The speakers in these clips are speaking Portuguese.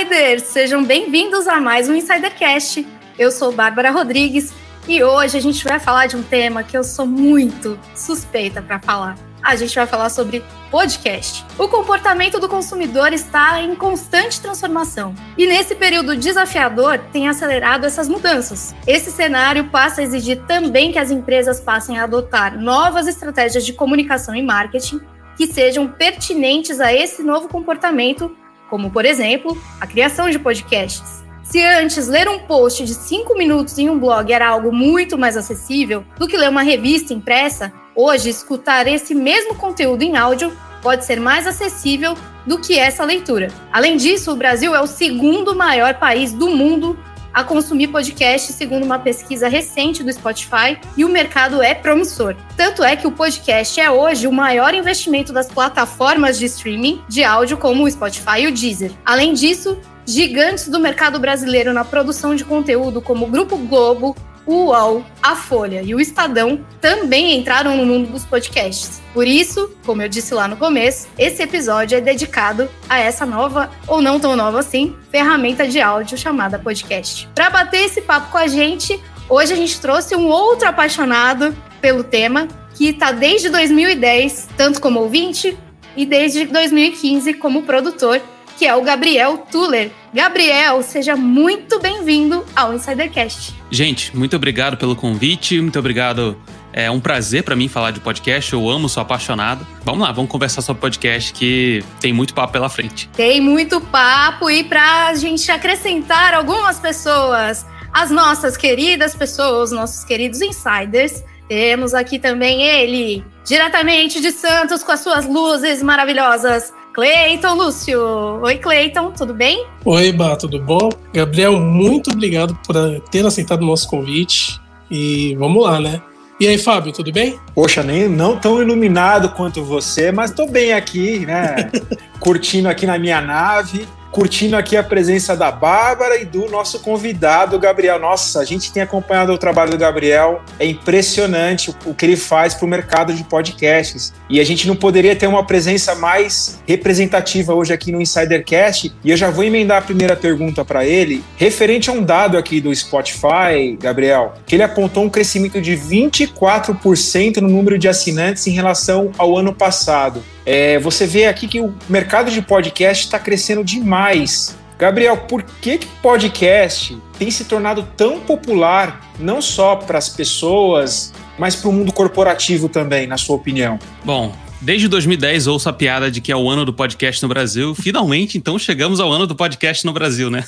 Insiders! Sejam bem-vindos a mais um Insidercast. Eu sou Bárbara Rodrigues e hoje a gente vai falar de um tema que eu sou muito suspeita para falar. A gente vai falar sobre podcast. O comportamento do consumidor está em constante transformação e nesse período desafiador tem acelerado essas mudanças. Esse cenário passa a exigir também que as empresas passem a adotar novas estratégias de comunicação e marketing que sejam pertinentes a esse novo comportamento como, por exemplo, a criação de podcasts. Se antes ler um post de cinco minutos em um blog era algo muito mais acessível do que ler uma revista impressa, hoje escutar esse mesmo conteúdo em áudio pode ser mais acessível do que essa leitura. Além disso, o Brasil é o segundo maior país do mundo a consumir podcast, segundo uma pesquisa recente do Spotify, e o mercado é promissor. Tanto é que o podcast é hoje o maior investimento das plataformas de streaming de áudio como o Spotify e o Deezer. Além disso, gigantes do mercado brasileiro na produção de conteúdo como o Grupo Globo, o UOL, a Folha e o Estadão também entraram no mundo dos podcasts. Por isso, como eu disse lá no começo, esse episódio é dedicado a essa nova, ou não tão nova assim, ferramenta de áudio chamada podcast. Para bater esse papo com a gente, hoje a gente trouxe um outro apaixonado pelo tema, que está desde 2010, tanto como ouvinte, e desde 2015 como produtor que é o Gabriel Tuller. Gabriel, seja muito bem-vindo ao Insidercast. Gente, muito obrigado pelo convite, muito obrigado. É um prazer para mim falar de podcast, eu amo, sou apaixonado. Vamos lá, vamos conversar sobre podcast que tem muito papo pela frente. Tem muito papo e pra gente acrescentar algumas pessoas, as nossas queridas pessoas, nossos queridos insiders, temos aqui também ele, diretamente de Santos com as suas luzes maravilhosas, Cleiton Lúcio. Oi, Cleiton, tudo bem? Oi, Bá, tudo bom? Gabriel, muito obrigado por ter aceitado o nosso convite. E vamos lá, né? E aí, Fábio, tudo bem? Poxa, nem não tão iluminado quanto você, mas tô bem aqui, né? Curtindo aqui na minha nave curtindo aqui a presença da Bárbara e do nosso convidado, Gabriel. Nossa, a gente tem acompanhado o trabalho do Gabriel, é impressionante o, que ele faz para o mercado de podcasts. E a gente não poderia ter uma presença mais representativa hoje aqui no Insidercast. E eu já vou emendar a primeira pergunta para ele, referente a um dado aqui do Spotify, Gabriel, que ele apontou um crescimento de 24% no número de assinantes em relação ao ano passado. É, você vê aqui que o mercado de podcast está crescendo demais. Gabriel, por que, que podcast tem se tornado tão popular, não só para as pessoas, mas para o mundo corporativo também, na sua opinião? Bom, Desde 2010 ouço a piada de que é o ano do podcast no Brasil. Finalmente, então, chegamos ao ano do podcast no Brasil, né?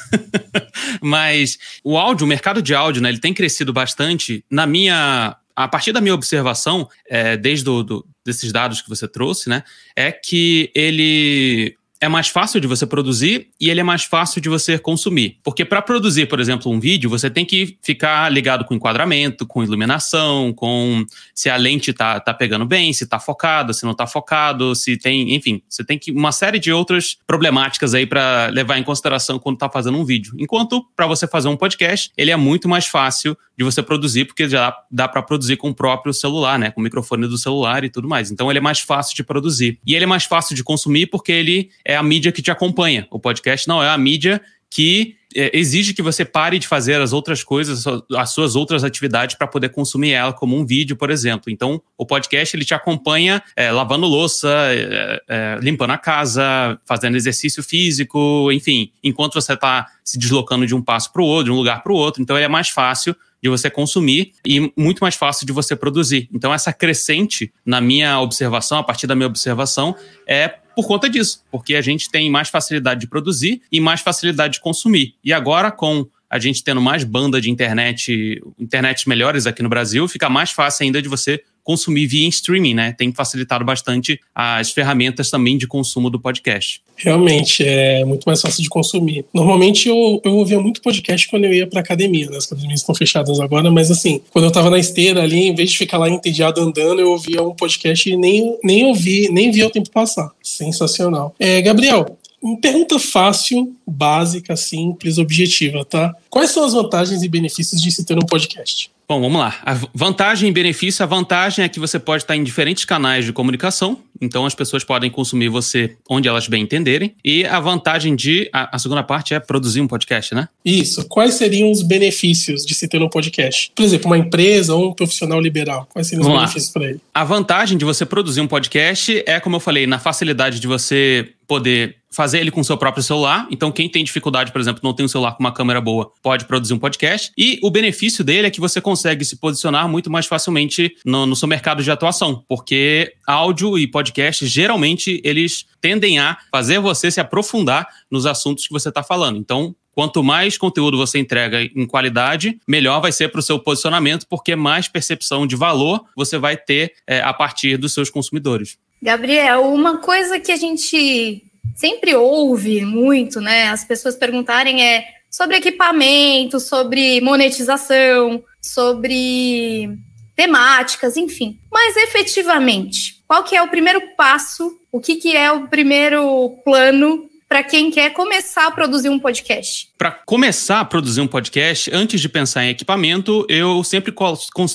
Mas o áudio, o mercado de áudio, né, ele tem crescido bastante. Na minha a partir da minha observação, é, desde do, do, desses dados que você trouxe, né, é que ele é mais fácil de você produzir e ele é mais fácil de você consumir. Porque para produzir, por exemplo, um vídeo, você tem que ficar ligado com enquadramento, com iluminação, com se a lente tá, tá pegando bem, se tá focado, se não tá focado, se tem, enfim, você tem que uma série de outras problemáticas aí para levar em consideração quando tá fazendo um vídeo. Enquanto para você fazer um podcast, ele é muito mais fácil de você produzir, porque já dá para produzir com o próprio celular, né, com o microfone do celular e tudo mais. Então ele é mais fácil de produzir. E ele é mais fácil de consumir porque ele é a mídia que te acompanha. O podcast não é a mídia que é, exige que você pare de fazer as outras coisas, as suas outras atividades para poder consumir ela, como um vídeo, por exemplo. Então, o podcast ele te acompanha é, lavando louça, é, é, limpando a casa, fazendo exercício físico, enfim, enquanto você está se deslocando de um passo para o outro, de um lugar para o outro. Então, ele é mais fácil de você consumir e muito mais fácil de você produzir. Então, essa crescente, na minha observação, a partir da minha observação, é por conta disso, porque a gente tem mais facilidade de produzir e mais facilidade de consumir. E agora, com a gente tendo mais banda de internet, internet melhores aqui no Brasil, fica mais fácil ainda de você consumir via streaming, né? Tem facilitado bastante as ferramentas também de consumo do podcast. Realmente, é muito mais fácil de consumir. Normalmente eu, eu ouvia muito podcast quando eu ia pra academia, né? As academias estão fechadas agora, mas assim, quando eu tava na esteira ali, em vez de ficar lá entediado andando, eu ouvia um podcast e nem, nem ouvi, nem via o tempo passar. Sensacional. É, Gabriel, pergunta fácil, básica, simples, objetiva, tá? Quais são as vantagens e benefícios de se ter um podcast? Bom, vamos lá. A vantagem e benefício. A vantagem é que você pode estar em diferentes canais de comunicação, então as pessoas podem consumir você onde elas bem entenderem. E a vantagem de. A, a segunda parte é produzir um podcast, né? Isso. Quais seriam os benefícios de se ter um podcast? Por exemplo, uma empresa ou um profissional liberal. Quais seriam Vamos os benefícios para ele? A vantagem de você produzir um podcast é, como eu falei, na facilidade de você poder fazer ele com seu próprio celular. Então, quem tem dificuldade, por exemplo, não tem um celular com uma câmera boa, pode produzir um podcast. E o benefício dele é que você consegue se posicionar muito mais facilmente no, no seu mercado de atuação, porque áudio e podcast, geralmente, eles tendem a fazer você se aprofundar nos assuntos que você está falando. Então, Quanto mais conteúdo você entrega em qualidade, melhor vai ser para o seu posicionamento, porque mais percepção de valor você vai ter é, a partir dos seus consumidores. Gabriel, uma coisa que a gente sempre ouve muito, né? As pessoas perguntarem é sobre equipamento, sobre monetização, sobre temáticas, enfim. Mas efetivamente, qual que é o primeiro passo? O que, que é o primeiro plano para quem quer começar a produzir um podcast? Para começar a produzir um podcast, antes de pensar em equipamento, eu sempre,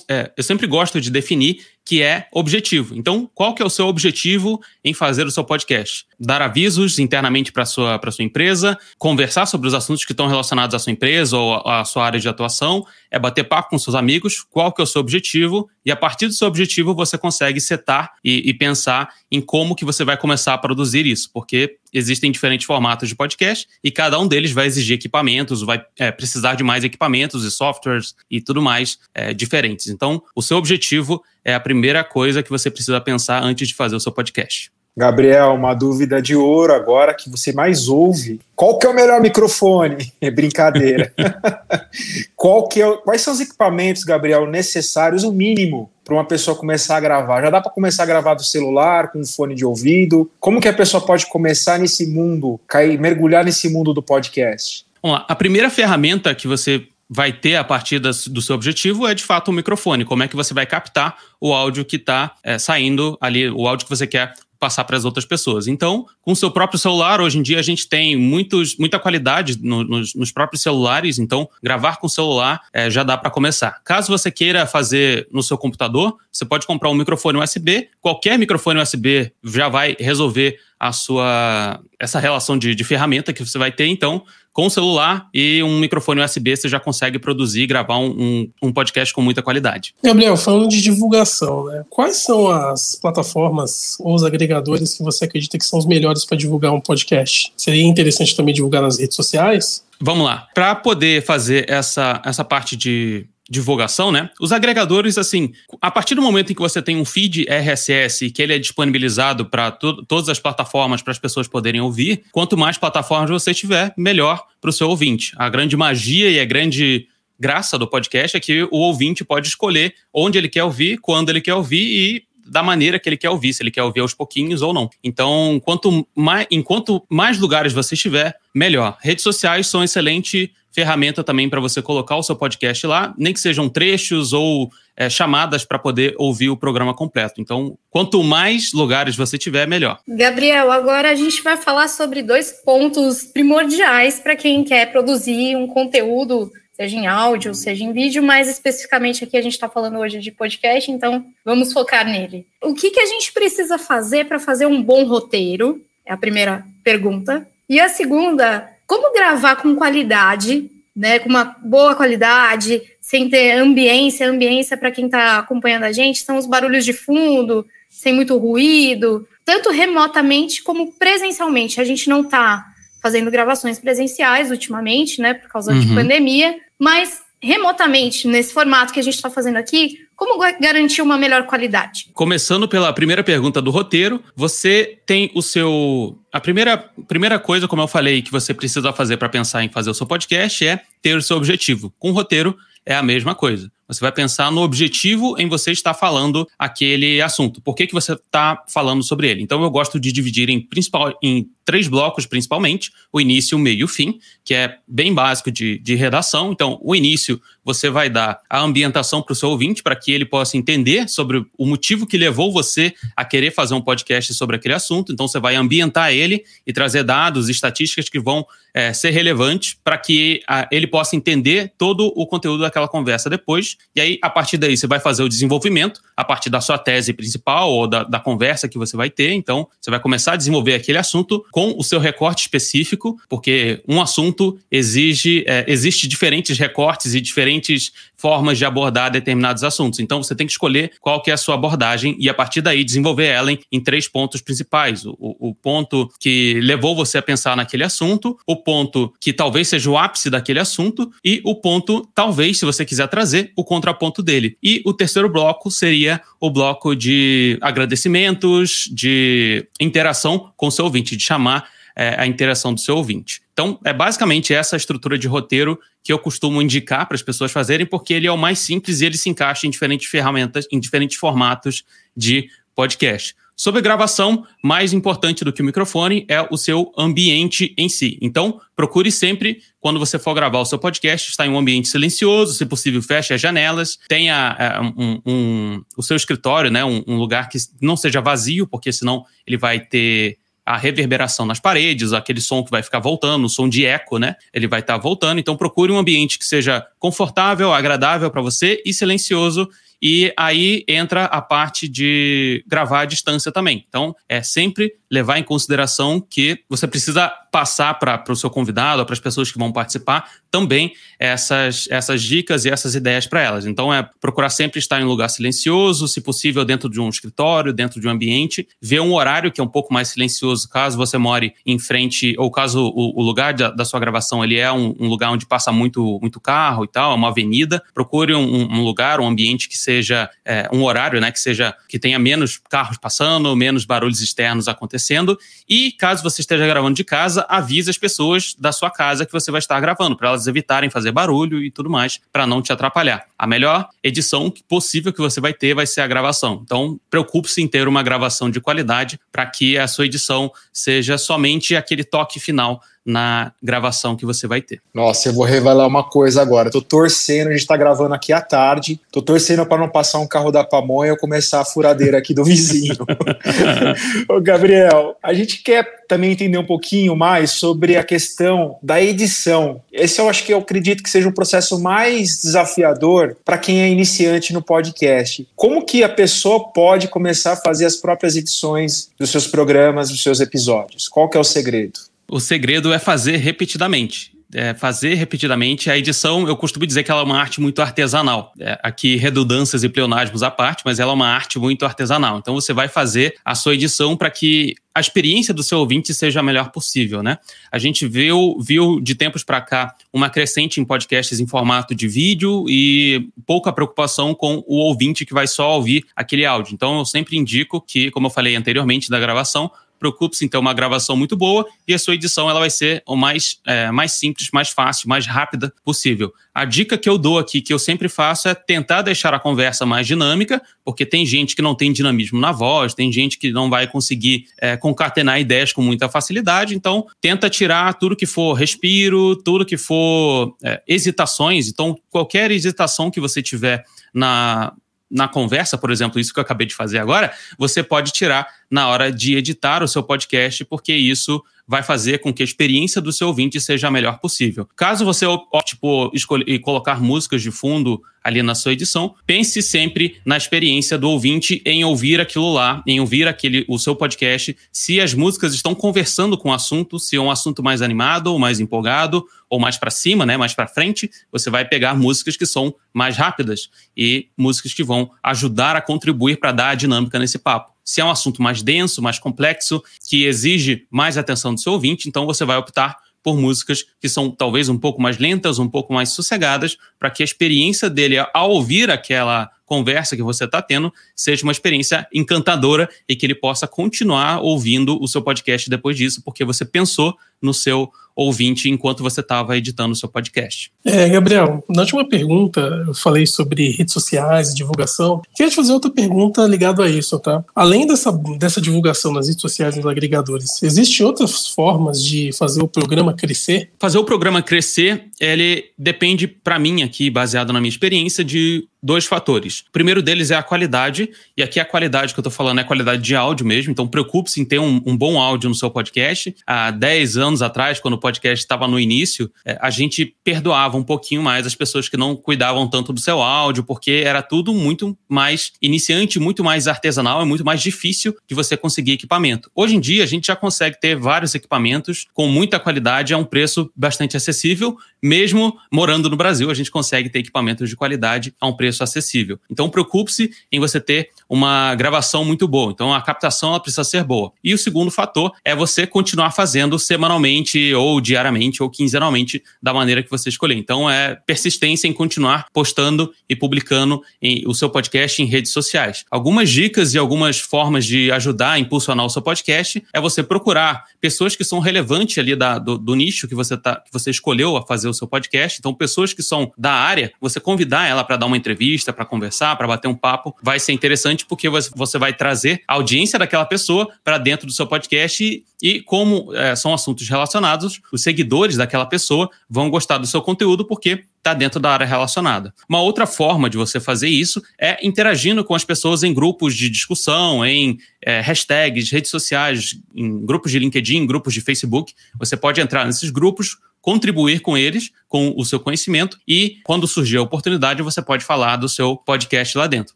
é, eu sempre gosto de definir que é objetivo. Então, qual que é o seu objetivo em fazer o seu podcast? Dar avisos internamente para sua para sua empresa, conversar sobre os assuntos que estão relacionados à sua empresa ou à sua área de atuação, é bater papo com seus amigos, qual que é o seu objetivo e a partir do seu objetivo você consegue setar e, e pensar em como que você vai começar a produzir isso, porque existem diferentes formatos de podcast e cada um deles vai exigir equipamentos, vai é, precisar de mais equipamentos e softwares e tudo mais é, diferentes. Então, o seu objetivo é a primeira coisa que você precisa pensar antes de fazer o seu podcast. Gabriel, uma dúvida de ouro agora que você mais ouve. Qual que é o melhor microfone? É brincadeira. Qual que é, quais são os equipamentos, Gabriel, necessários, o mínimo, para uma pessoa começar a gravar? Já dá para começar a gravar do celular, com um fone de ouvido? Como que a pessoa pode começar nesse mundo, cair, mergulhar nesse mundo do podcast? Vamos lá. A primeira ferramenta que você vai ter a partir das, do seu objetivo é de fato o microfone. Como é que você vai captar o áudio que está é, saindo ali, o áudio que você quer passar para as outras pessoas. Então, com o seu próprio celular, hoje em dia a gente tem muitos, muita qualidade no, nos, nos, próprios celulares, então gravar com o celular é, já dá para começar. Caso você queira fazer no seu computador, você pode comprar um microfone USB, qualquer microfone USB já vai resolver a sua essa relação de, de ferramenta que você vai ter, então, com o celular e um microfone USB, você já consegue produzir e gravar um, um, um, podcast com muita qualidade. Gabriel, falando de divulgação, né? quais são as plataformas ou os agregadores que você acredita que são os melhores para divulgar um podcast? Seria interessante também divulgar nas redes sociais? Vamos lá. Para poder fazer essa, essa parte de divulgação, né? Os agregadores, assim, a partir do momento em que você tem um feed RSS que ele é disponibilizado para to todas as plataformas para as pessoas poderem ouvir, quanto mais plataformas você tiver, melhor para o seu ouvinte. A grande magia e a grande graça do podcast é que o ouvinte pode escolher onde ele quer ouvir, quando ele quer ouvir e da maneira que ele quer ouvir, se ele quer ouvir aos pouquinhos ou não. Então, quanto mais, enquanto mais lugares você estiver, melhor. Redes sociais são excelente ferramenta também para você colocar o seu podcast lá, nem que sejam trechos ou é, chamadas para poder ouvir o programa completo. Então, quanto mais lugares você tiver, melhor. Gabriel, agora a gente vai falar sobre dois pontos primordiais para quem quer produzir um conteúdo, seja em áudio, seja em vídeo, mas especificamente aqui a gente está falando hoje de podcast, então vamos focar nele. O que, que a gente precisa fazer para fazer um bom roteiro? É a primeira pergunta. E a segunda, como gravar com qualidade, né, com uma boa qualidade, sem ter ambiência, ambiência para quem está acompanhando a gente, são os barulhos de fundo, sem muito ruído, tanto remotamente como presencialmente. A gente não está fazendo gravações presenciais ultimamente, né, por causa uhum. de pandemia, mas remotamente, nesse formato que a gente está fazendo aqui, como garantir uma melhor qualidade? Começando pela primeira pergunta do roteiro, você tem o seu. A primeira, primeira coisa, como eu falei, que você precisa fazer para pensar em fazer o seu podcast é ter o seu objetivo. Com o roteiro, é a mesma coisa. Você vai pensar no objetivo em você estar falando aquele assunto. Por que, que você está falando sobre ele? Então, eu gosto de dividir em, principal, em três blocos, principalmente: o início, o meio e o fim, que é bem básico de, de redação. Então, o início, você vai dar a ambientação para o seu ouvinte, para que ele possa entender sobre o motivo que levou você a querer fazer um podcast sobre aquele assunto. Então, você vai ambientar ele e trazer dados, estatísticas que vão é, ser relevantes para que a, ele possa entender todo o conteúdo daquela conversa depois. E aí, a partir daí, você vai fazer o desenvolvimento, a partir da sua tese principal ou da, da conversa que você vai ter. Então, você vai começar a desenvolver aquele assunto com o seu recorte específico, porque um assunto exige, é, existe diferentes recortes e diferentes formas de abordar determinados assuntos. Então, você tem que escolher qual que é a sua abordagem e, a partir daí, desenvolver ela em, em três pontos principais. O, o, ponto que levou você a pensar naquele assunto, o ponto que talvez seja o ápice daquele assunto e o ponto, talvez, se você quiser trazer, o contraponto dele. E o terceiro bloco seria o bloco de agradecimentos, de interação com o seu ouvinte, de chamar é, a interação do seu ouvinte. Então, é basicamente essa estrutura de roteiro que eu costumo indicar para as pessoas fazerem, porque ele é o mais simples e ele se encaixa em diferentes ferramentas, em diferentes formatos de podcast. Sobre gravação, mais importante do que o microfone é o seu ambiente em si. Então, procure sempre, quando você for gravar o seu podcast, estar em um ambiente silencioso, se possível, feche as janelas, tenha é, um, um, o seu escritório, né, um, um lugar que não seja vazio, porque senão ele vai ter a reverberação nas paredes, aquele som que vai ficar voltando, o som de eco, né? Ele vai estar tá voltando. Então procure um ambiente que seja confortável, agradável para você e silencioso. E aí entra a parte de gravar à distância também. Então, é sempre levar em consideração que você precisa passar para o seu convidado, para as pessoas que vão participar, também essas, essas dicas e essas ideias para elas. Então, é procurar sempre estar em um lugar silencioso, se possível, dentro de um escritório, dentro de um ambiente, ver um horário que é um pouco mais silencioso, caso você more em frente, ou caso o, o lugar da, da, sua gravação ele é um, um, lugar onde passa muito, muito carro e tal, é uma avenida, procure um, um lugar, um ambiente que seja é, um horário, né, que seja que tenha menos carros passando, menos barulhos externos acontecendo. E caso você esteja gravando de casa, avise as pessoas da sua casa que você vai estar gravando, para elas evitarem fazer barulho e tudo mais, para não te atrapalhar. A melhor edição possível que você vai ter vai ser a gravação. Então, preocupe-se em ter uma gravação de qualidade para que a sua edição seja somente aquele toque final na gravação que você vai ter. Nossa, eu vou revelar uma coisa agora. Tô torcendo, a gente tá gravando aqui à tarde. Tô torcendo para não passar um carro da pamonha e começar a furadeira aqui do vizinho. Ô, Gabriel, a gente quer também entender um pouquinho mais sobre a questão da edição. Esse eu acho que eu acredito que seja o processo mais desafiador para quem é iniciante no podcast. Como que a pessoa pode começar a fazer as próprias edições dos seus programas, dos seus episódios? Qual que é o segredo? O segredo é fazer repetidamente. É fazer repetidamente. A edição, eu costumo dizer que ela é uma arte muito artesanal. É, aqui, redundâncias e pleonasmos à parte, mas ela é uma arte muito artesanal. Então, você vai fazer a sua edição para que a experiência do seu ouvinte seja a melhor possível, né? A gente viu, viu de tempos para cá uma crescente em podcasts em formato de vídeo e pouca preocupação com o ouvinte que vai só ouvir aquele áudio. Então, eu sempre indico que, como eu falei anteriormente da gravação, Preocupe-se em ter uma gravação muito boa e a sua edição ela vai ser o mais, é, mais simples, mais fácil, mais rápida possível. A dica que eu dou aqui, que eu sempre faço, é tentar deixar a conversa mais dinâmica, porque tem gente que não tem dinamismo na voz, tem gente que não vai conseguir é, concatenar ideias com muita facilidade. Então, tenta tirar tudo que for respiro, tudo que for é, hesitações. Então, qualquer hesitação que você tiver na, na conversa, por exemplo, isso que eu acabei de fazer agora, você pode tirar na hora de editar o seu podcast, porque isso vai fazer com que a experiência do seu ouvinte seja a melhor possível. Caso você opte por escolher, colocar músicas de fundo ali na sua edição, pense sempre na experiência do ouvinte em ouvir aquilo lá, em ouvir aquele o seu podcast, se as músicas estão conversando com o assunto, se é um assunto mais animado ou mais empolgado ou mais para cima, né, mais para frente, você vai pegar músicas que são mais rápidas e músicas que vão ajudar a contribuir para dar a dinâmica nesse papo. Se é um assunto mais denso, mais complexo, que exige mais atenção do seu ouvinte, então você vai optar por músicas que são talvez um pouco mais lentas, um pouco mais sossegadas, para que a experiência dele ao ouvir aquela conversa que você está tendo seja uma experiência encantadora e que ele possa continuar ouvindo o seu podcast depois disso, porque você pensou no seu ouvinte enquanto você estava editando o seu podcast. É, Gabriel, na última pergunta eu falei sobre redes sociais e divulgação. Queria te fazer outra pergunta ligada a isso, tá? Além dessa, dessa divulgação nas redes sociais nos agregadores, existem outras formas de fazer o programa crescer? Fazer o programa crescer ele depende, para mim, aqui, baseado na minha experiência, de dois fatores. O primeiro deles é a qualidade, e aqui a qualidade que eu estou falando é a qualidade de áudio mesmo, então preocupe-se em ter um, um, bom áudio no seu podcast. Há 10 anos atrás, quando o podcast estava no início, é, a gente perdoava um pouquinho mais as pessoas que não cuidavam tanto do seu áudio, porque era tudo muito mais iniciante, muito mais artesanal, é muito mais difícil de você conseguir equipamento. Hoje em dia, a gente já consegue ter vários equipamentos com muita qualidade a um preço bastante acessível, mesmo morando no Brasil, a gente consegue ter equipamentos de qualidade a um preço acessível. Então, preocupe-se em você ter uma gravação muito boa. Então, a captação ela precisa ser boa. E o segundo fator é você continuar fazendo semanalmente, ou diariamente, ou quinzenalmente, da maneira que você escolher. Então, é persistência em continuar postando e publicando em, o seu podcast em redes sociais. Algumas dicas e algumas formas de ajudar a impulsionar o seu podcast é você procurar pessoas que são relevantes ali da, do, do nicho que você, tá, que você escolheu a fazer o seu podcast. Então, pessoas que são da área, você convidar ela para dar uma entrevista para conversar, para bater um papo, vai ser interessante porque você vai trazer a audiência daquela pessoa para dentro do seu podcast e, e como é, são assuntos relacionados, os seguidores daquela pessoa vão gostar do seu conteúdo porque está dentro da área relacionada. Uma outra forma de você fazer isso é interagindo com as pessoas em grupos de discussão, em é, hashtags, redes sociais, em grupos de LinkedIn, grupos de Facebook. Você pode entrar nesses grupos, contribuir com eles, com o seu conhecimento, e quando surgir a oportunidade, você pode falar do seu podcast lá dentro.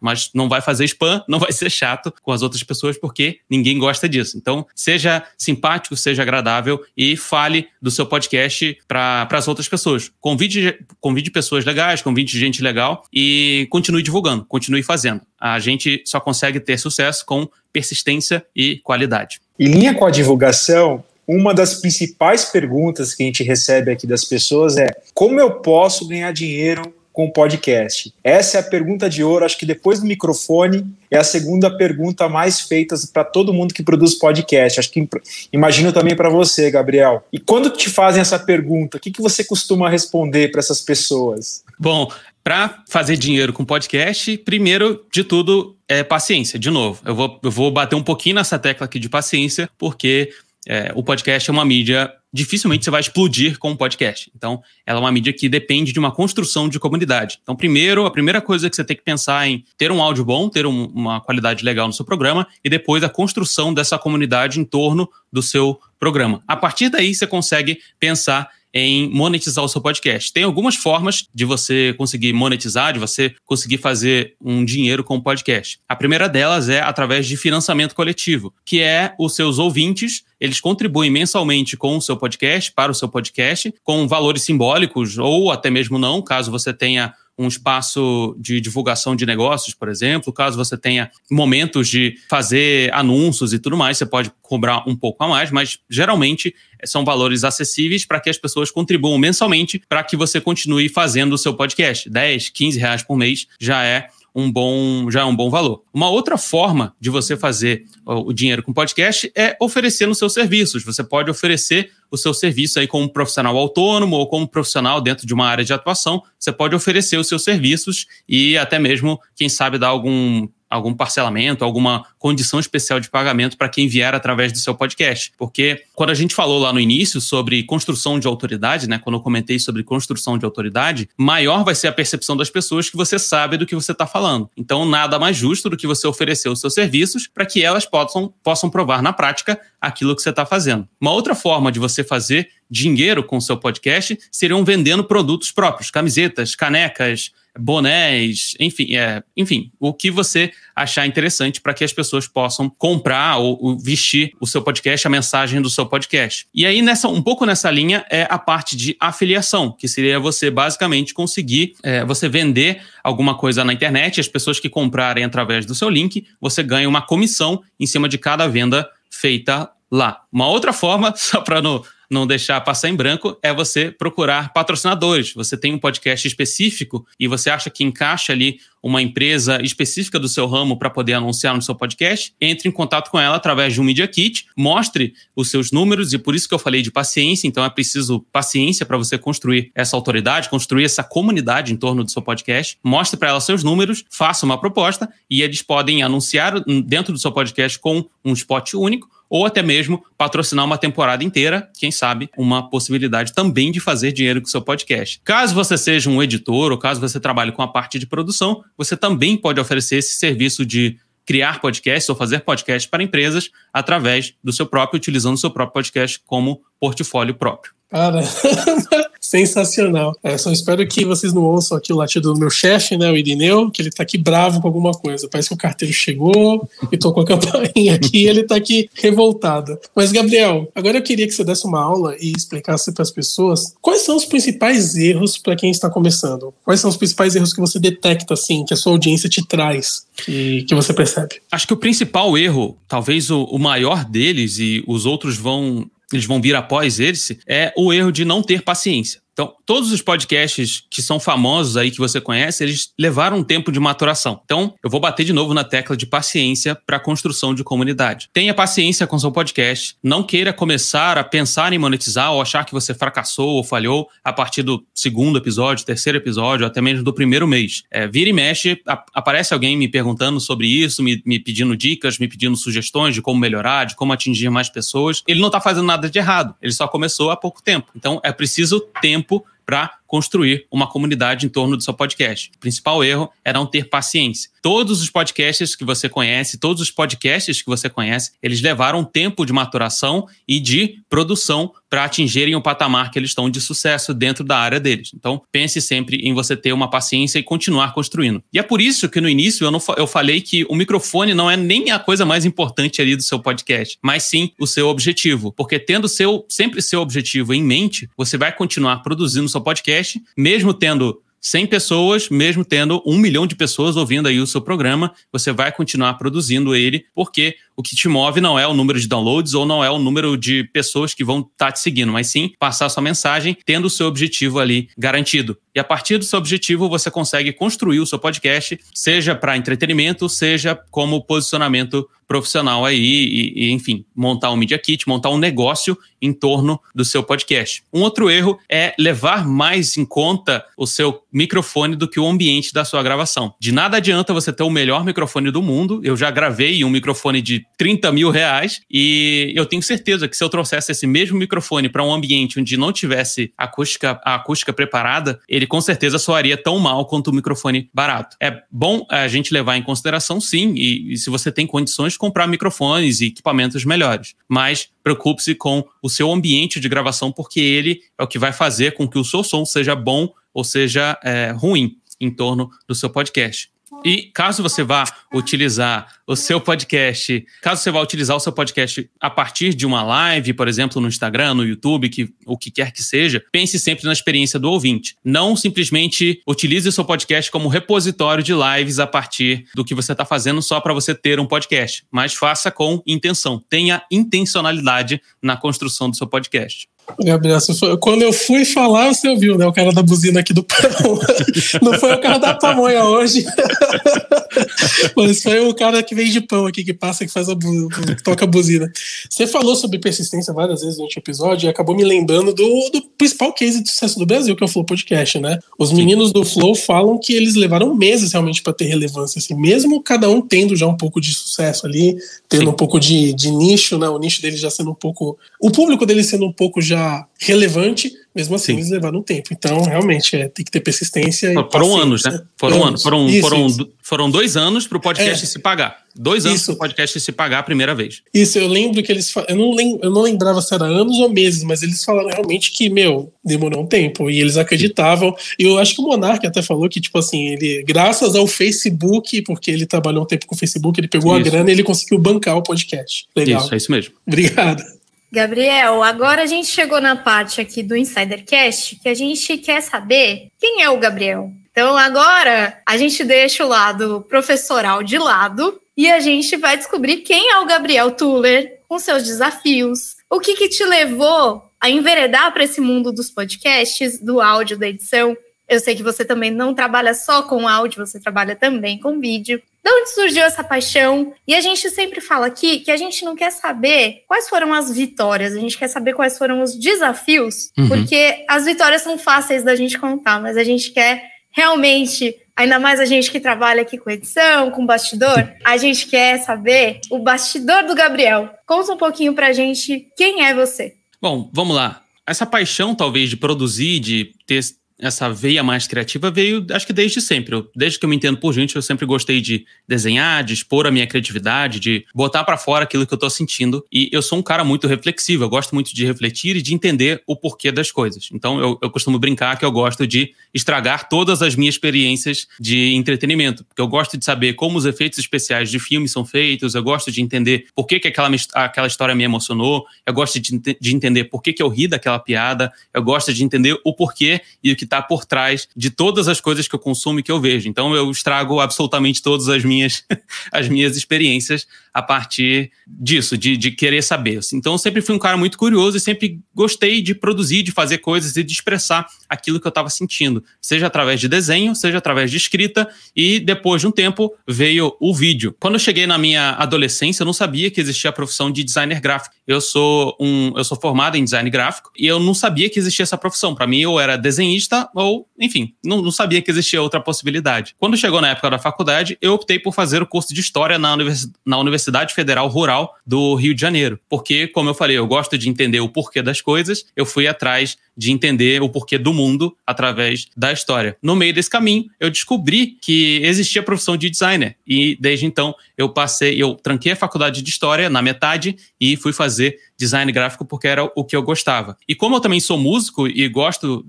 Mas não vai fazer spam, não vai ser chato com as outras pessoas, porque ninguém gosta disso. Então, seja simpático, seja agradável e fale do seu podcast para as outras pessoas. Convide, convide pessoas legais, convide gente legal e continue divulgando, continue fazendo. A gente só consegue ter sucesso com persistência e qualidade. Em linha com a divulgação, uma das principais perguntas que a gente recebe aqui das pessoas é: como eu posso ganhar dinheiro com o podcast? Essa é a pergunta de ouro. Acho que depois do microfone é a segunda pergunta mais feita para todo mundo que produz podcast. Acho que imagino também para você, Gabriel. E quando te fazem essa pergunta, o que, que você costuma responder para essas pessoas? Bom, para fazer dinheiro com podcast, primeiro de tudo é paciência. De novo, eu vou, eu vou bater um pouquinho nessa tecla aqui de paciência, porque é, o podcast é uma mídia, dificilmente você vai explodir com um podcast. Então, ela é uma mídia que depende de uma construção de comunidade. Então, primeiro, a primeira coisa que você tem que pensar é em ter um áudio bom, ter um, uma qualidade legal no seu programa, e depois a construção dessa comunidade em torno do seu programa. A partir daí, você consegue pensar em monetizar o seu podcast. Tem algumas formas de você conseguir monetizar, de você conseguir fazer um dinheiro com o podcast. A primeira delas é através de financiamento coletivo, que é os seus ouvintes, eles contribuem mensalmente com o seu podcast, para o seu podcast, com valores simbólicos ou até mesmo não, caso você tenha um espaço de divulgação de negócios, por exemplo, caso você tenha momentos de fazer anúncios e tudo mais, você pode cobrar um pouco a mais, mas geralmente são valores acessíveis para que as pessoas contribuam mensalmente para que você continue fazendo o seu podcast. 10, 15 reais por mês já é um bom já é um bom valor. Uma outra forma de você fazer o dinheiro com podcast é oferecendo seus serviços. Você pode oferecer o seu serviço aí como profissional autônomo ou como profissional dentro de uma área de atuação. Você pode oferecer os seus serviços e até mesmo, quem sabe, dar algum algum parcelamento, alguma condição especial de pagamento para quem vier através do seu podcast. Porque quando a gente falou lá no início sobre construção de autoridade, né, quando eu comentei sobre construção de autoridade, maior vai ser a percepção das pessoas que você sabe do que você está falando. Então, nada mais justo do que você oferecer os seus serviços para que elas possam, possam provar na prática aquilo que você está fazendo. Uma outra forma de você fazer dinheiro com o seu podcast seriam vendendo produtos próprios, camisetas, canecas, bonés, enfim, é, enfim, o que você achar interessante para que as pessoas possam comprar ou, ou, vestir o seu podcast, a mensagem do seu podcast. E aí, nessa, um pouco nessa linha, é a parte de afiliação, que seria você basicamente conseguir é, você vender alguma coisa na internet, as pessoas que comprarem através do seu link, você ganha uma comissão em cima de cada venda feita lá. Uma outra forma, só para não não deixar passar em branco é você procurar patrocinadores. Você tem um podcast específico e você acha que encaixa ali uma empresa específica do seu ramo para poder anunciar no seu podcast, entre em contato com ela através de um Media Kit, mostre os seus números, e por isso que eu falei de paciência, então é preciso paciência para você construir essa autoridade, construir essa comunidade em torno do seu podcast, mostre para ela seus números, faça uma proposta e eles podem anunciar dentro do seu podcast com um spot único ou até mesmo patrocinar uma temporada inteira, quem sabe uma possibilidade também de fazer dinheiro com seu podcast. Caso você seja um editor ou caso você trabalhe com a parte de produção, você também pode oferecer esse serviço de criar podcasts ou fazer podcasts para empresas através do seu próprio, utilizando o seu próprio podcast como portfólio próprio. Cara, sensacional. É, só espero que vocês não ouçam aqui o latido do meu chefe, né, o Irineu, que ele tá aqui bravo com alguma coisa. Parece que o carteiro chegou e tocou a campainha aqui e ele tá aqui revoltado. Mas, Gabriel, agora eu queria que você desse uma aula e explicasse para as pessoas quais são os principais erros para quem está começando. Quais são os principais erros que você detecta, assim, que a sua audiência te traz, que, que você percebe? Acho que o principal erro, talvez o, o maior deles, e os outros vão eles vão vir após esse, é o erro de não ter paciência. Então, todos os podcasts que são famosos aí que você conhece, eles levaram um tempo de maturação. Então, eu vou bater de novo na tecla de paciência para a construção de comunidade. Tenha paciência com seu podcast. Não queira começar a pensar em monetizar ou achar que você fracassou ou falhou a partir do segundo episódio, terceiro episódio, até mesmo do primeiro mês. É, vira e mexe, a, aparece alguém me perguntando sobre isso, me, me pedindo dicas, me pedindo sugestões de como melhorar, de como atingir mais pessoas. Ele não está fazendo nada de errado. Ele só começou há pouco tempo. Então, é preciso tempo para construir uma comunidade em torno do seu podcast. O principal erro é não ter paciência. Todos os podcasts que você conhece, todos os podcasts que você conhece, eles levaram tempo de maturação e de produção para atingirem o patamar que eles estão de sucesso dentro da área deles. Então, pense sempre em você ter uma paciência e continuar construindo. E é por isso que no início eu, não, eu falei que o microfone não é nem a coisa mais importante ali do seu podcast, mas sim o seu objetivo. Porque tendo seu, sempre seu objetivo em mente, você vai continuar produzindo seu podcast, mesmo tendo 100 pessoas, mesmo tendo um milhão de pessoas ouvindo aí o seu programa, você vai continuar produzindo ele, porque o que te move não é o número de downloads ou não é o número de pessoas que vão estar tá te seguindo, mas sim passar sua mensagem tendo o seu objetivo ali garantido. E a partir do seu objetivo, você consegue construir o seu podcast, seja para entretenimento, seja como posicionamento profissional aí, e, e, enfim, montar um Media Kit, montar um negócio em torno do seu podcast. Um outro erro é levar mais em conta o seu microfone do que o ambiente da sua gravação. De nada adianta você ter o melhor microfone do mundo. Eu já gravei um microfone de 30 mil reais e eu tenho certeza que se eu trouxesse esse mesmo microfone para um ambiente onde não tivesse acústica, a acústica preparada, ele com certeza soaria tão mal quanto o microfone barato. É bom a gente levar em consideração, sim, e, e se você tem condições, comprar microfones e equipamentos melhores. Mas preocupe-se com o seu ambiente de gravação, porque ele é o que vai fazer com que o seu som seja bom ou seja é, ruim em torno do seu podcast. E caso você vá utilizar o seu podcast, caso você vá utilizar o seu podcast a partir de uma live, por exemplo, no Instagram, no YouTube, que, o que quer que seja, pense sempre na experiência do ouvinte. Não simplesmente utilize o seu podcast como repositório de lives a partir do que você está fazendo só para você ter um podcast, mas faça com intenção. Tenha intencionalidade na construção do seu podcast. Gabriel, foi, quando eu fui falar, você ouviu, né? O cara da buzina aqui do pão. Não foi o cara da pamonha hoje. Mas foi o cara que vem de pão aqui, que passa, que faz a que toca a buzina. Você falou sobre persistência várias vezes no último episódio e acabou me lembrando do, do principal case de sucesso do Brasil, que é o Flow Podcast, né? Os meninos do Flow falam que eles levaram meses realmente para ter relevância, assim, mesmo cada um tendo já um pouco de sucesso ali, tendo Sim. um pouco de, de nicho, né? O nicho deles já sendo um pouco. O público deles sendo um pouco já relevante, mesmo assim Sim. eles levaram tempo. Então, realmente, é, tem que ter persistência. Foram anos, né? Foram anos. Foram, isso, foram, isso. foram dois anos para o podcast é. se pagar. Dois anos para o podcast se pagar a primeira vez. Isso, eu lembro que eles. Eu não, lem, eu não lembrava se era anos ou meses, mas eles falaram realmente que, meu, demorou um tempo. E eles acreditavam. E eu acho que o Monark até falou que, tipo assim, ele, graças ao Facebook, porque ele trabalhou um tempo com o Facebook, ele pegou isso. a grana e ele conseguiu bancar o podcast. Legal. Isso, é isso mesmo. Obrigado. Gabriel, agora a gente chegou na parte aqui do Insidercast que a gente quer saber quem é o Gabriel. Então agora a gente deixa o lado professoral de lado e a gente vai descobrir quem é o Gabriel Tuller com seus desafios. O que, que te levou a enveredar para esse mundo dos podcasts, do áudio, da edição? Eu sei que você também não trabalha só com áudio, você trabalha também com vídeo. De onde surgiu essa paixão? E a gente sempre fala aqui que a gente não quer saber quais foram as vitórias, a gente quer saber quais foram os desafios, uhum. porque as vitórias são fáceis da gente contar, mas a gente quer realmente Ainda mais a gente que trabalha aqui com edição, com bastidor, a gente quer saber o bastidor do Gabriel. Conta um pouquinho pra gente quem é você. Bom, vamos lá. Essa paixão, talvez, de produzir, de ter essa veia mais criativa veio, acho que desde sempre. Eu, desde que eu me entendo por gente, eu sempre gostei de desenhar, de expor a minha criatividade, de botar para fora aquilo que eu tô sentindo. E eu sou um cara muito reflexivo, eu gosto muito de refletir e de entender o porquê das coisas. Então eu, eu costumo brincar que eu gosto de estragar todas as minhas experiências de entretenimento, porque eu gosto de saber como os efeitos especiais de filmes são feitos, eu gosto de entender por que, que aquela, aquela história me emocionou, eu gosto de, de entender por que, que eu ri daquela piada, eu gosto de entender o porquê e o que está por trás de todas as coisas que eu consumo e que eu vejo. Então eu estrago absolutamente todas as minhas, as minhas experiências a partir disso, de, de querer saber. Então eu sempre fui um cara muito curioso e sempre gostei de produzir, de fazer coisas e de expressar aquilo que eu estava sentindo, seja através de desenho, seja através de escrita, e depois de um tempo veio o vídeo. Quando eu cheguei na minha adolescência, eu não sabia que existia a profissão de designer gráfico. Eu sou um, eu sou formado em design gráfico e eu não sabia que existia essa profissão. Para mim, eu era desenhista ou, enfim, não, não sabia que existia outra possibilidade. Quando chegou na época da faculdade, eu optei por fazer o curso de história na, univers, na Universidade Federal Rural do Rio de Janeiro, porque, como eu falei, eu gosto de entender o porquê das coisas. Eu fui atrás de entender o porquê do mundo através da história. No meio desse caminho, eu descobri que existia a profissão de designer e desde então eu passei, eu tranquei a faculdade de história na metade e fui fazer design gráfico porque era o que eu gostava. E como eu também sou músico e gosto,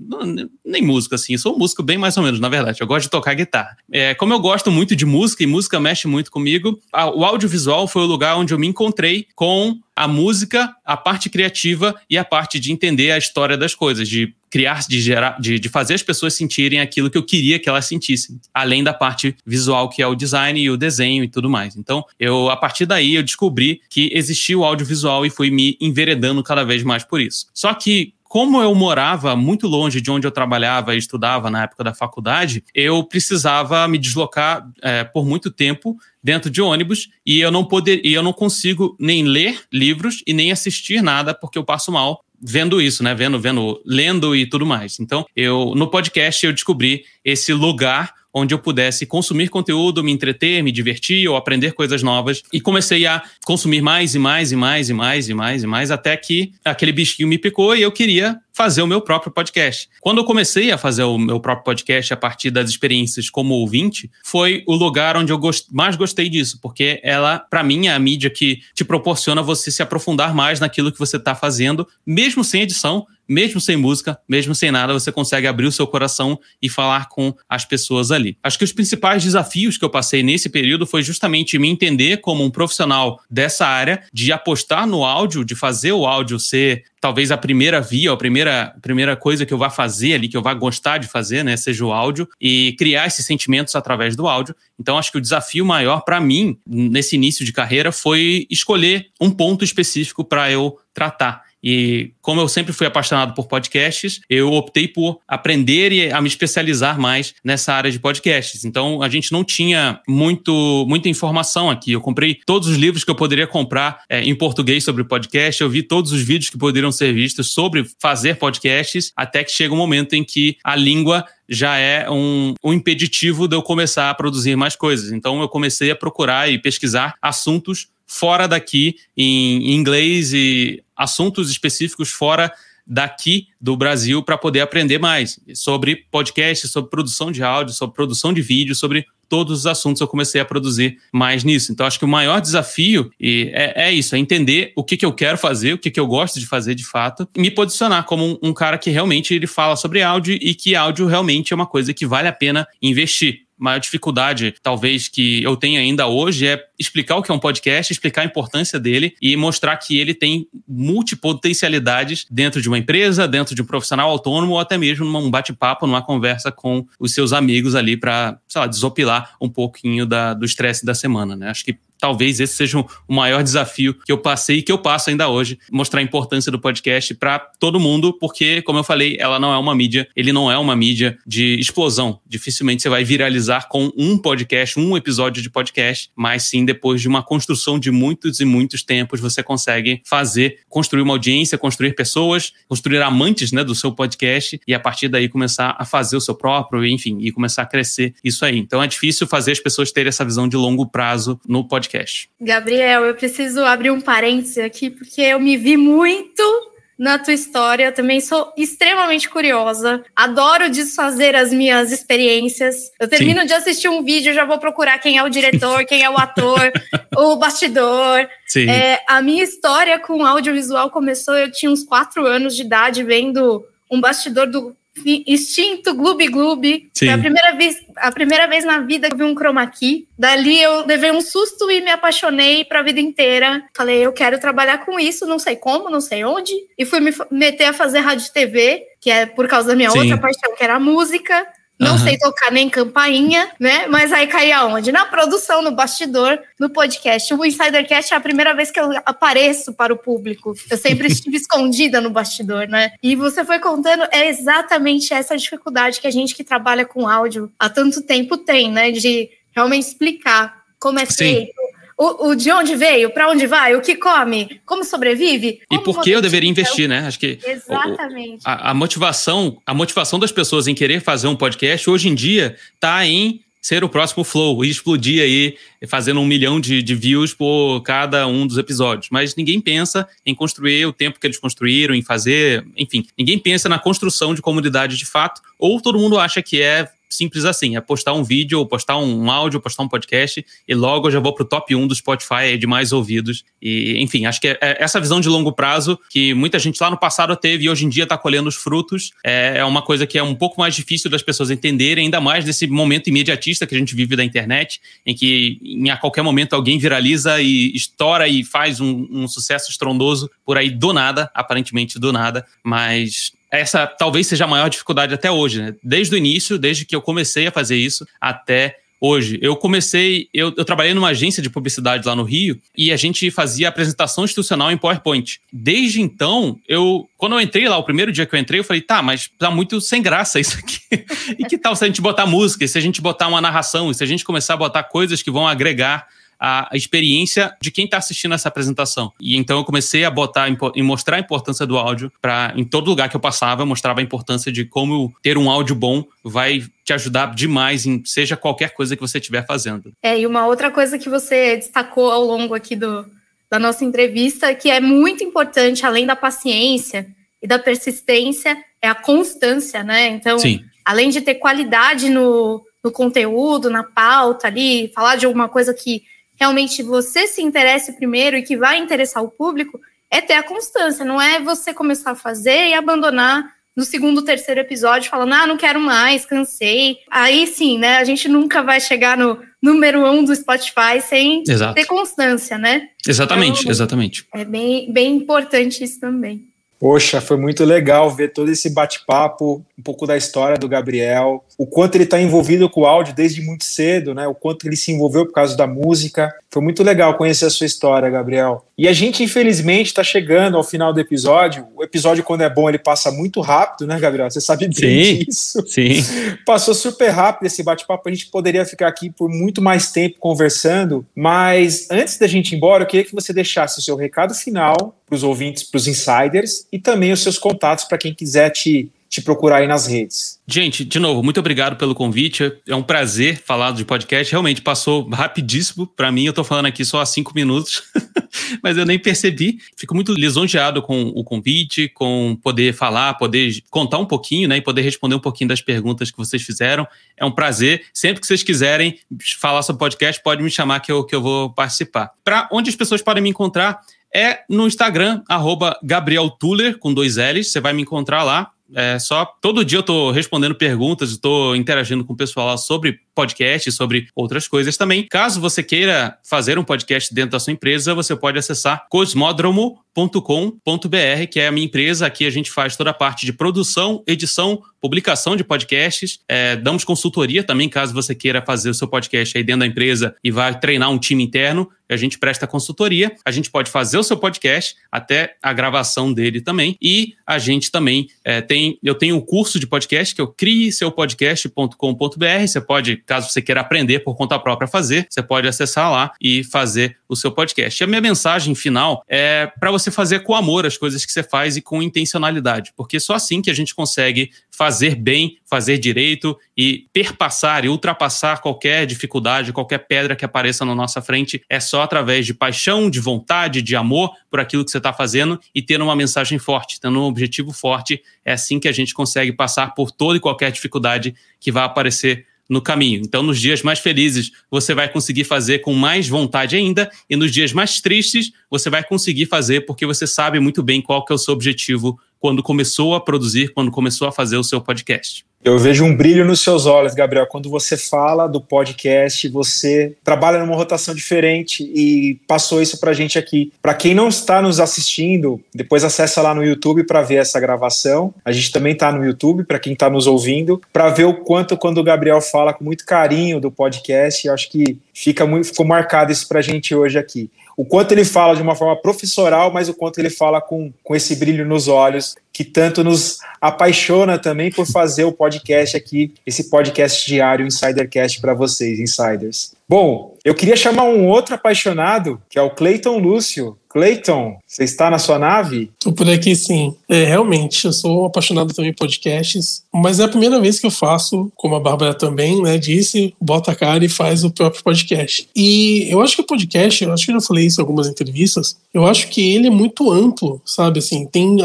nem músico assim, sou músico bem mais ou menos, na verdade, eu gosto de tocar guitarra. É, como eu gosto muito de música e música mexe muito comigo, a, o audiovisual foi o lugar onde eu me encontrei com a música, a parte criativa e a parte de entender a história das coisas, de criar, de gerar, de, de fazer as pessoas sentirem aquilo que eu queria que elas sentissem, além da parte visual que é o design e o desenho e tudo mais. Então, eu a partir daí eu descobri que existia o audiovisual e fui me enveredando cada vez mais por isso. Só que como eu morava muito longe de onde eu trabalhava e estudava na época da faculdade, eu precisava me deslocar é, por muito tempo dentro de ônibus e eu não poder, e eu não consigo nem ler livros e nem assistir nada porque eu passo mal vendo isso, né? Vendo, vendo, lendo e tudo mais. Então, eu no podcast eu descobri esse lugar onde eu pudesse consumir conteúdo, me entreter, me divertir ou aprender coisas novas. E comecei a consumir mais e mais e mais e mais e mais e mais, até que aquele bichinho me picou e eu queria fazer o meu próprio podcast. Quando eu comecei a fazer o meu próprio podcast a partir das experiências como ouvinte, foi o lugar onde eu gost... mais gostei disso, porque ela, para mim, é a mídia que te proporciona você se aprofundar mais naquilo que você está fazendo, mesmo sem edição, mesmo sem música, mesmo sem nada, você consegue abrir o seu coração e falar com as pessoas ali. Acho que os principais desafios que eu passei nesse período foi justamente me entender como um profissional dessa área, de apostar no áudio, de fazer o áudio ser talvez a primeira via, a primeira, primeira coisa que eu vá fazer ali, que eu vá gostar de fazer, né, seja o áudio, e criar esses sentimentos através do áudio. Então, acho que o desafio maior para mim, nesse início de carreira, foi escolher um ponto específico para eu tratar. E como eu sempre fui apaixonado por podcasts, eu optei por aprender e a me especializar mais nessa área de podcasts. Então, a gente não tinha muito, muita informação aqui. Eu comprei todos os livros que eu poderia comprar é, em português sobre podcast, eu vi todos os vídeos que poderiam ser vistos sobre fazer podcasts, até que chega um momento em que a língua já é um, um impeditivo de eu começar a produzir mais coisas. Então, eu comecei a procurar e pesquisar assuntos fora daqui em inglês e assuntos específicos fora daqui do Brasil para poder aprender mais sobre podcast, sobre produção de áudio, sobre produção de vídeo, sobre todos os assuntos eu comecei a produzir mais nisso. Então, acho que o maior desafio é, é isso, é entender o que, que eu quero fazer, o que, que eu gosto de fazer de fato, e me posicionar como um, um cara que realmente ele fala sobre áudio e que áudio realmente é uma coisa que vale a pena investir maior dificuldade, talvez, que eu tenho ainda hoje é explicar o que é um podcast, explicar a importância dele e mostrar que ele tem multipotencialidades dentro de uma empresa, dentro de um profissional autônomo ou até mesmo num bate-papo, numa conversa com os seus amigos ali para, sei lá, desopilar um pouquinho da, do estresse da semana, né? Acho que talvez esse seja o maior desafio que eu passei e que eu passo ainda hoje, mostrar a importância do podcast para todo mundo, porque, como eu falei, ela não é uma mídia, ele não é uma mídia de explosão. Dificilmente você vai viralizar com um podcast, um episódio de podcast, mas sim depois de uma construção de muitos e muitos tempos, você consegue fazer, construir uma audiência, construir pessoas, construir amantes né, do seu podcast e a partir daí começar a fazer o seu próprio, enfim, e começar a crescer isso aí. Então é difícil fazer as pessoas terem essa visão de longo prazo no podcast. Gabriel, eu preciso abrir um parêntese aqui, porque eu me vi muito na tua história. Eu também sou extremamente curiosa. Adoro desfazer as minhas experiências. Eu termino Sim. de assistir um vídeo, já vou procurar quem é o diretor, quem é o ator, o bastidor. Sim. É, a minha história com audiovisual começou, eu tinha uns quatro anos de idade, vendo um bastidor do Instinto Gloob Gloob. Foi a primeira vez, a primeira vez na vida que eu vi um chroma key. Dali eu levei um susto e me apaixonei para a vida inteira. Falei, eu quero trabalhar com isso, não sei como, não sei onde. E fui me meter a fazer rádio e TV, que é por causa da minha Sim. outra paixão, que era a música. Não uhum. sei tocar nem campainha, né? Mas aí caí aonde? Na produção, no bastidor, no podcast. O Insidercast é a primeira vez que eu apareço para o público. Eu sempre estive escondida no bastidor, né? E você foi contando, é exatamente essa dificuldade que a gente que trabalha com áudio há tanto tempo tem, né? De realmente explicar como é feito, o, o, de onde veio, para onde vai, o que come, como sobrevive. Como e por que eu deveria investir, né? Acho que Exatamente. O, a, a, motivação, a motivação das pessoas em querer fazer um podcast hoje em dia está em ser o próximo flow e explodir aí, fazendo um milhão de, de views por cada um dos episódios. Mas ninguém pensa em construir o tempo que eles construíram, em fazer, enfim, ninguém pensa na construção de comunidade de fato, ou todo mundo acha que é simples assim, é postar um vídeo, ou postar um áudio, ou postar um podcast, e logo eu já vou pro top 1 do Spotify de mais ouvidos. E, enfim, acho que é, é essa visão de longo prazo que muita gente lá no passado teve e hoje em dia está colhendo os frutos, é, é uma coisa que é um pouco mais difícil das pessoas entenderem, ainda mais nesse momento imediatista que a gente vive da internet, em que em a qualquer momento alguém viraliza e estoura e faz um, um sucesso estrondoso por aí do nada, aparentemente do nada, mas essa talvez seja a maior dificuldade até hoje, né? Desde o início, desde que eu comecei a fazer isso até hoje. Eu comecei, eu, eu, trabalhei numa agência de publicidade lá no Rio e a gente fazia apresentação institucional em PowerPoint. Desde então, eu, quando eu entrei lá, o primeiro dia que eu entrei, eu falei, tá, mas tá muito sem graça isso aqui. e que tal se a gente botar música, se a gente botar uma narração, se a gente começar a botar coisas que vão agregar a experiência de quem está assistindo essa apresentação. E então eu comecei a botar e mostrar a importância do áudio para em todo lugar que eu passava, eu mostrava a importância de como ter um áudio bom vai te ajudar demais em seja qualquer coisa que você estiver fazendo. É, e uma outra coisa que você destacou ao longo aqui do, da nossa entrevista, que é muito importante, além da paciência e da persistência, é a constância, né? Então, Sim. além de ter qualidade no, no conteúdo, na pauta ali, falar de alguma coisa que realmente você se interesse primeiro e que vai interessar o público, é ter a constância, não é você começar a fazer e abandonar no segundo, terceiro episódio, falando, ah, não quero mais, cansei. Aí sim, né? A gente nunca vai chegar no número um do Spotify sem Exato. ter constância, né? Exatamente, então, exatamente. É bem, bem importante isso também. Poxa, foi muito legal ver todo esse bate-papo, um pouco da história do Gabriel, o quanto ele está envolvido com o áudio desde muito cedo, né? O quanto ele se envolveu por causa da música. Foi muito legal conhecer a sua história, Gabriel. E a gente, infelizmente, está chegando ao final do episódio. O episódio, quando é bom, ele passa muito rápido, né, Gabriel? Você sabe bem sim, disso. Sim. Passou super rápido esse bate-papo. A gente poderia ficar aqui por muito mais tempo conversando, mas antes da gente ir embora, eu queria que você deixasse o seu recado final para os ouvintes, para os insiders e também os seus contatos para quem quiser te, te procurar aí nas redes. Gente, de novo, muito obrigado pelo convite. É um prazer falar de podcast. Realmente passou rapidíssimo para mim. Eu estou falando aqui só há cinco minutos, mas eu nem percebi. Fico muito lisonjeado com o convite, com poder falar, poder contar um pouquinho, né, e poder responder um pouquinho das perguntas que vocês fizeram. É um prazer. Sempre que vocês quiserem falar sobre podcast, pode me chamar que eu, que eu vou participar. Para onde as pessoas podem me encontrar? É no Instagram, arroba Gabriel Tuller, com dois L's. Você vai me encontrar lá. É só todo dia eu estou respondendo perguntas, estou interagindo com o pessoal lá sobre podcast, sobre outras coisas também. Caso você queira fazer um podcast dentro da sua empresa, você pode acessar cosmódromo.com.br, que é a minha empresa. Aqui a gente faz toda a parte de produção, edição, publicação de podcasts. É, damos consultoria também, caso você queira fazer o seu podcast aí dentro da empresa e vai treinar um time interno. A gente presta consultoria, a gente pode fazer o seu podcast, até a gravação dele também. E a gente também é, tem, eu tenho um curso de podcast que eu crie seu podcast.com.br. Você pode, caso você queira aprender por conta própria fazer, você pode acessar lá e fazer o seu podcast. E a minha mensagem final é para você fazer com amor as coisas que você faz e com intencionalidade, porque só assim que a gente consegue fazer bem, fazer direito e perpassar e ultrapassar qualquer dificuldade, qualquer pedra que apareça na nossa frente. É só através de paixão, de vontade, de amor por aquilo que você está fazendo e tendo uma mensagem forte, tendo um objetivo forte. É assim que a gente consegue passar por toda e qualquer dificuldade que vai aparecer no caminho. Então, nos dias mais felizes, você vai conseguir fazer com mais vontade ainda, e nos dias mais tristes, você vai conseguir fazer porque você sabe muito bem qual que é o seu objetivo quando começou a produzir, quando começou a fazer o seu podcast. Eu vejo um brilho nos seus olhos, Gabriel. Quando você fala do podcast, você trabalha numa rotação diferente e passou isso pra gente aqui. Para quem não está nos assistindo, depois acessa lá no YouTube para ver essa gravação. A gente também tá no YouTube para quem está nos ouvindo, para ver o quanto quando o Gabriel fala com muito carinho do podcast, eu acho que fica muito, ficou marcado isso pra gente hoje aqui o quanto ele fala de uma forma professoral, mas o quanto ele fala com, com esse brilho nos olhos, que tanto nos apaixona também por fazer o podcast aqui, esse podcast diário Insidercast para vocês, insiders. Bom, eu queria chamar um outro apaixonado, que é o Clayton Lúcio. Clayton, você está na sua nave? Estou por aqui sim. É, realmente, eu sou apaixonado também por podcasts, mas é a primeira vez que eu faço, como a Bárbara também, né, disse, bota a cara e faz o próprio podcast. E eu acho que o podcast, eu acho que eu já falei isso em algumas entrevistas, eu acho que ele é muito amplo, sabe? Assim, tem,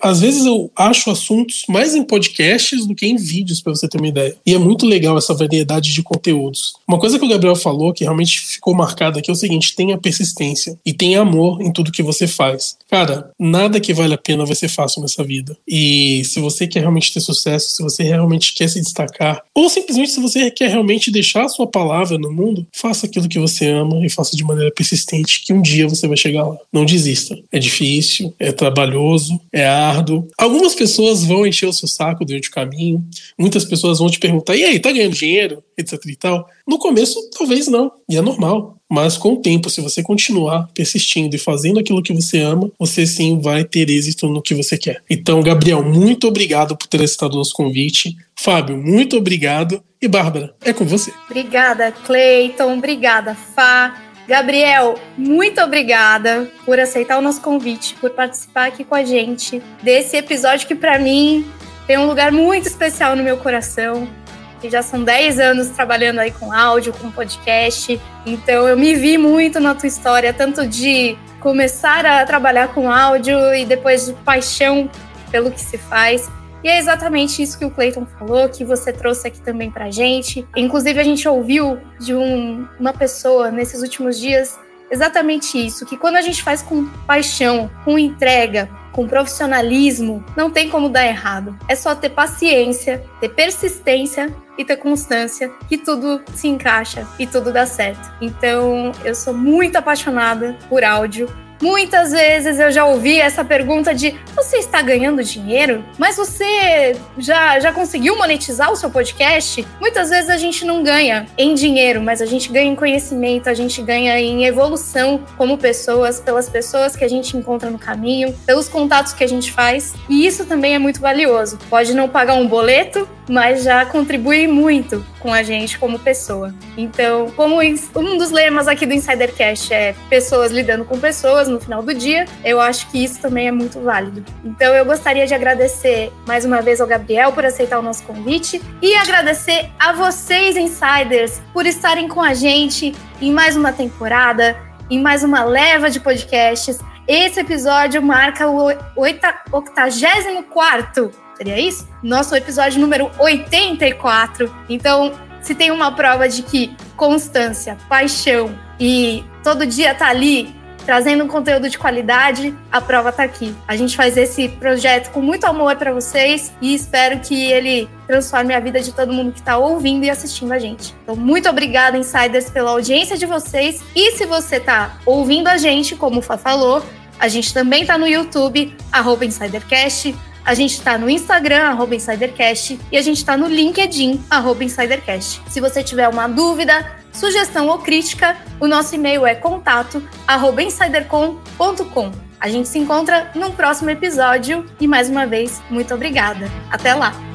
às vezes eu acho assuntos mais em podcasts do que em vídeos, para você ter uma ideia. E é muito legal essa variedade de conteúdos. Uma coisa que o Gabriel falou que realmente ficou marcado aqui é o seguinte: tenha persistência e tenha amor em tudo que você faz. Cara, nada que vale a pena vai ser fácil nessa vida. E se você quer realmente ter sucesso, se você realmente quer se destacar, ou simplesmente se você quer realmente deixar a sua palavra no mundo, faça aquilo que você ama e faça de maneira persistente, que um dia você vai chegar lá. Não desista. É difícil, é trabalhoso, é árduo. Algumas pessoas vão encher o seu saco durante o caminho, muitas pessoas vão te perguntar: e aí, tá ganhando dinheiro? Etc e tal. No começo, talvez não, e é normal. Mas com o tempo, se você continuar persistindo e fazendo aquilo que você ama, você sim vai ter êxito no que você quer. Então, Gabriel, muito obrigado por ter aceitado o nosso convite. Fábio, muito obrigado. E Bárbara, é com você. Obrigada, Cleiton. Obrigada, Fá. Gabriel, muito obrigada por aceitar o nosso convite, por participar aqui com a gente desse episódio que para mim tem um lugar muito especial no meu coração que já são 10 anos trabalhando aí com áudio, com podcast. Então eu me vi muito na tua história, tanto de começar a trabalhar com áudio e depois de paixão pelo que se faz. E é exatamente isso que o Clayton falou, que você trouxe aqui também pra gente. Inclusive, a gente ouviu de um, uma pessoa nesses últimos dias exatamente isso, que quando a gente faz com paixão, com entrega, com profissionalismo, não tem como dar errado. É só ter paciência, ter persistência e ter constância que tudo se encaixa e tudo dá certo. Então, eu sou muito apaixonada por áudio Muitas vezes eu já ouvi essa pergunta de você está ganhando dinheiro? Mas você já, já conseguiu monetizar o seu podcast? Muitas vezes a gente não ganha em dinheiro, mas a gente ganha em conhecimento, a gente ganha em evolução como pessoas, pelas pessoas que a gente encontra no caminho, pelos contatos que a gente faz. E isso também é muito valioso. Pode não pagar um boleto, mas já contribui muito com a gente como pessoa. Então, como um dos lemas aqui do Insidercast é pessoas lidando com pessoas no final do dia, eu acho que isso também é muito válido. Então, eu gostaria de agradecer mais uma vez ao Gabriel por aceitar o nosso convite e agradecer a vocês, insiders, por estarem com a gente em mais uma temporada, em mais uma leva de podcasts. Esse episódio marca o 84 Seria isso? Nosso episódio número 84. Então, se tem uma prova de que constância, paixão e todo dia tá ali trazendo um conteúdo de qualidade, a prova está aqui. A gente faz esse projeto com muito amor para vocês e espero que ele transforme a vida de todo mundo que está ouvindo e assistindo a gente. Então, muito obrigada, Insiders, pela audiência de vocês. E se você está ouvindo a gente, como o Fá falou, a gente também está no YouTube, arroba InsiderCast. A gente está no Instagram, arroba InsiderCast, e a gente está no LinkedIn, arroba InsiderCast. Se você tiver uma dúvida, sugestão ou crítica, o nosso e-mail é contato insidercom.com. A gente se encontra num próximo episódio e mais uma vez, muito obrigada. Até lá!